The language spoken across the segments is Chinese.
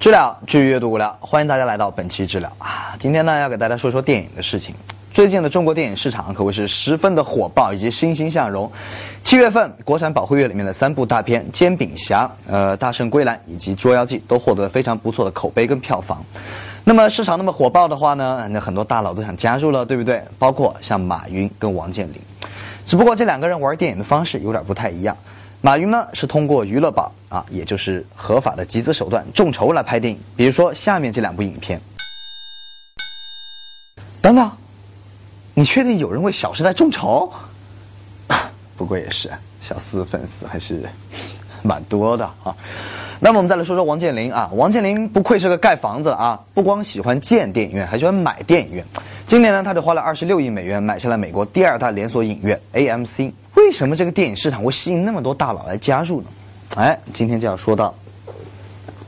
知了，治愈阅读无聊，欢迎大家来到本期知了啊！今天呢，要给大家说说电影的事情。最近的中国电影市场可谓是十分的火爆以及欣欣向荣。七月份国产保护月里面的三部大片《煎饼侠》、呃《大圣归来》以及《捉妖记》都获得了非常不错的口碑跟票房。那么市场那么火爆的话呢，那很多大佬都想加入了，对不对？包括像马云跟王健林。只不过这两个人玩电影的方式有点不太一样。马云呢是通过娱乐宝啊，也就是合法的集资手段众筹来拍电影，比如说下面这两部影片。等等，你确定有人为《小时代》众筹？不过也是，小四粉丝还是蛮多的啊。那么我们再来说说王健林啊，王健林不愧是个盖房子啊，不光喜欢建电影院，还喜欢买电影院。今年呢，他就花了二十六亿美元买下了美国第二大连锁影院 AMC。为什么这个电影市场会吸引那么多大佬来加入呢？哎，今天就要说到，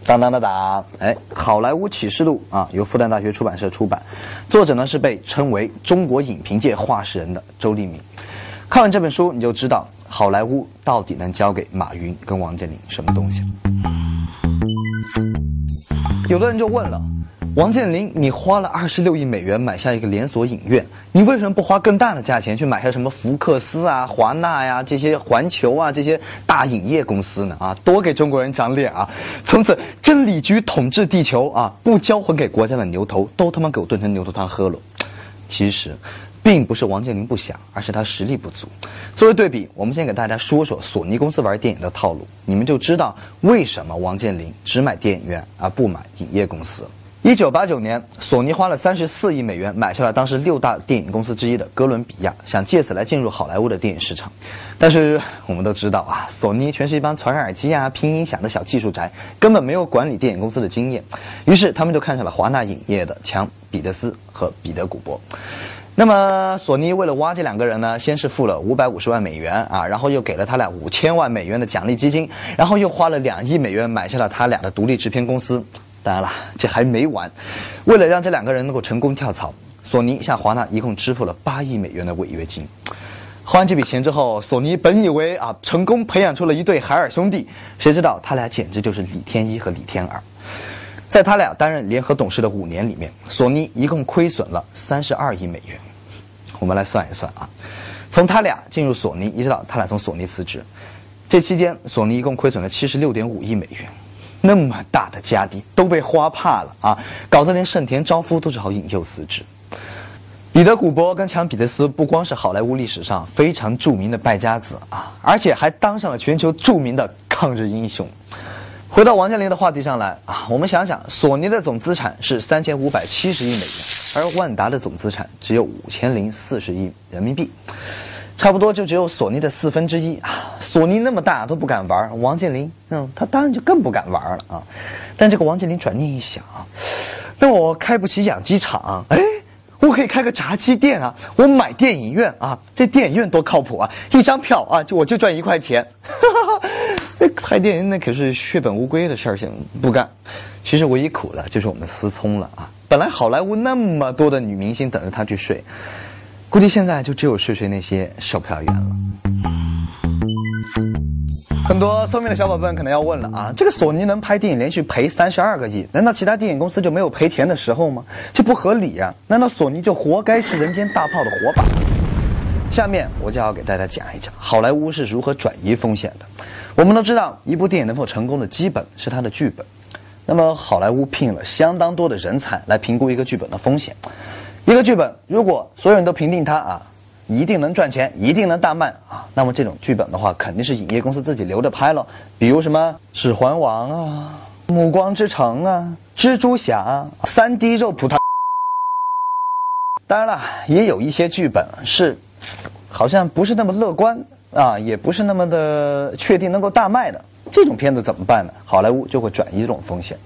当当当当，哎，《好莱坞启示录》啊，由复旦大学出版社出版，作者呢是被称为中国影评界话事人的周立明。看完这本书，你就知道好莱坞到底能交给马云跟王健林什么东西了。有的人就问了。王健林，你花了二十六亿美元买下一个连锁影院，你为什么不花更大的价钱去买下什么福克斯啊、华纳呀这些环球啊这些大影业公司呢？啊，多给中国人长脸啊！从此真理局统治地球啊，不交还给国家的牛头都他妈给我炖成牛头汤喝了。其实，并不是王健林不想，而是他实力不足。作为对比，我们先给大家说说索尼公司玩电影的套路，你们就知道为什么王健林只买电影院而不买影业公司。一九八九年，索尼花了三十四亿美元买下了当时六大电影公司之一的哥伦比亚，想借此来进入好莱坞的电影市场。但是我们都知道啊，索尼全是一帮传耳机啊、拼音响的小技术宅，根本没有管理电影公司的经验。于是他们就看上了华纳影业的强彼得斯和彼得古伯。那么索尼为了挖这两个人呢，先是付了五百五十万美元啊，然后又给了他俩五千万美元的奖励基金，然后又花了两亿美元买下了他俩的独立制片公司。当然了，这还没完。为了让这两个人能够成功跳槽，索尼向华纳一共支付了八亿美元的违约金。花完这笔钱之后，索尼本以为啊成功培养出了一对海尔兄弟，谁知道他俩简直就是李天一和李天二。在他俩担任联合董事的五年里面，索尼一共亏损了三十二亿美元。我们来算一算啊，从他俩进入索尼，一直到他俩从索尼辞职，这期间索尼一共亏损了七十六点五亿美元。那么大的家底都被花怕了啊，搞得连盛田昭夫都只好引诱辞职。彼得·古伯跟强·彼得斯不光是好莱坞历史上非常著名的败家子啊，而且还当上了全球著名的抗日英雄。回到王健林的话题上来啊，我们想想，索尼的总资产是三千五百七十亿美元，而万达的总资产只有五千零四十亿人民币。差不多就只有索尼的四分之一啊！索尼那么大都不敢玩，王健林，嗯，他当然就更不敢玩了啊！但这个王健林转念一想啊，那我开不起养鸡场，哎，我可以开个炸鸡店啊！我买电影院啊，这电影院多靠谱啊！一张票啊，就我就赚一块钱，哈哈！拍电影那可是血本无归的事儿，先不干。其实唯一苦的就是我们思聪了啊！本来好莱坞那么多的女明星等着他去睡。估计现在就只有睡睡那些售票员了。很多聪明的小伙伴可能要问了啊，这个索尼能拍电影连续赔三十二个亿，难道其他电影公司就没有赔钱的时候吗？这不合理呀！难道索尼就活该是人间大炮的活靶？下面我就要给大家讲一讲好莱坞是如何转移风险的。我们都知道，一部电影能否成功的基本是它的剧本。那么好莱坞聘了相当多的人才来评估一个剧本的风险。一个剧本，如果所有人都评定它啊，一定能赚钱，一定能大卖啊，那么这种剧本的话，肯定是影业公司自己留着拍了。比如什么《指环王》啊，《暮光之城》啊，《蜘蛛侠》三 D 肉葡萄。当然了，也有一些剧本是，好像不是那么乐观啊，也不是那么的确定能够大卖的。这种片子怎么办呢？好莱坞就会转移这种风险。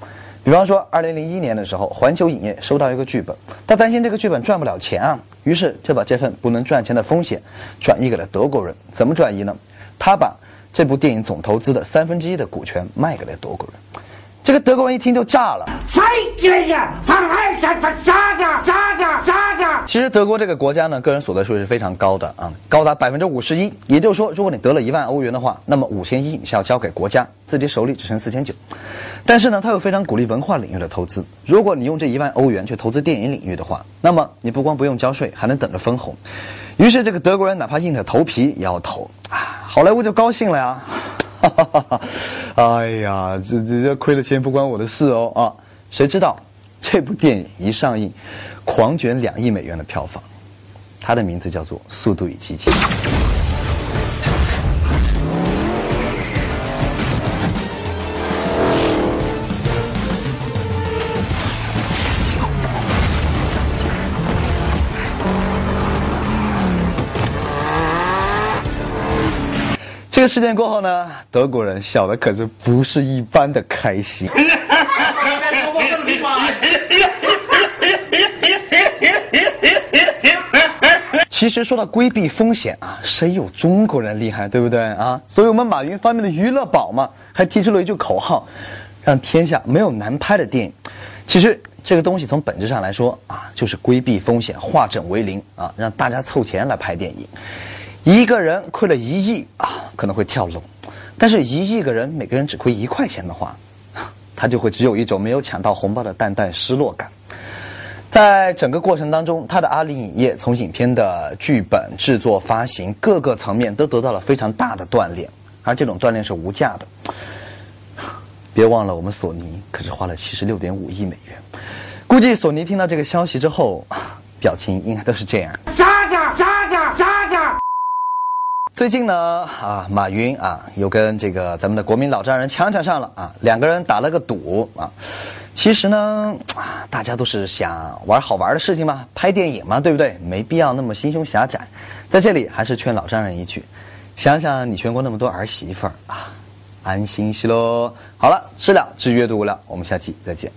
比方说，二零零一年的时候，环球影业收到一个剧本，他担心这个剧本赚不了钱啊，于是就把这份不能赚钱的风险转移给了德国人。怎么转移呢？他把这部电影总投资的三分之一的股权卖给了德国人。这个德国人一听就炸了。其实德国这个国家呢，个人所得税是非常高的啊，高达百分之五十一。也就是说，如果你得了一万欧元的话，那么五千一你是要交给国家，自己手里只剩四千九。但是呢，他又非常鼓励文化领域的投资。如果你用这一万欧元去投资电影领域的话，那么你不光不用交税，还能等着分红。于是这个德国人哪怕硬着头皮也要投啊，好莱坞就高兴了呀，哈哈哈哈！哎呀，这这这亏了钱不关我的事哦啊！谁知道这部电影一上映。狂卷两亿美元的票房，它的名字叫做《速度与激情》。这个事件过后呢，德国人笑的可是不是一般的开心。其实说到规避风险啊，谁有中国人厉害，对不对啊？所以我们马云发明的娱乐宝嘛，还提出了一句口号，让天下没有难拍的电影。其实这个东西从本质上来说啊，就是规避风险，化整为零啊，让大家凑钱来拍电影。一个人亏了一亿啊，可能会跳楼；但是一亿个人每个人只亏一块钱的话，他就会只有一种没有抢到红包的淡淡失落感。在整个过程当中，他的阿里影业从影片的剧本制作、发行各个层面都得到了非常大的锻炼，而这种锻炼是无价的。别忘了，我们索尼可是花了七十六点五亿美元。估计索尼听到这个消息之后，表情应该都是这样。渣渣渣。最近呢，啊，马云啊，又跟这个咱们的国民老丈人强强上了啊，两个人打了个赌啊。其实呢，啊，大家都是想玩好玩的事情嘛，拍电影嘛，对不对？没必要那么心胸狭窄。在这里还是劝老丈人一句：想想你全国那么多儿媳妇儿啊，安心些喽。好了，知了知阅读无聊，我们下期再见。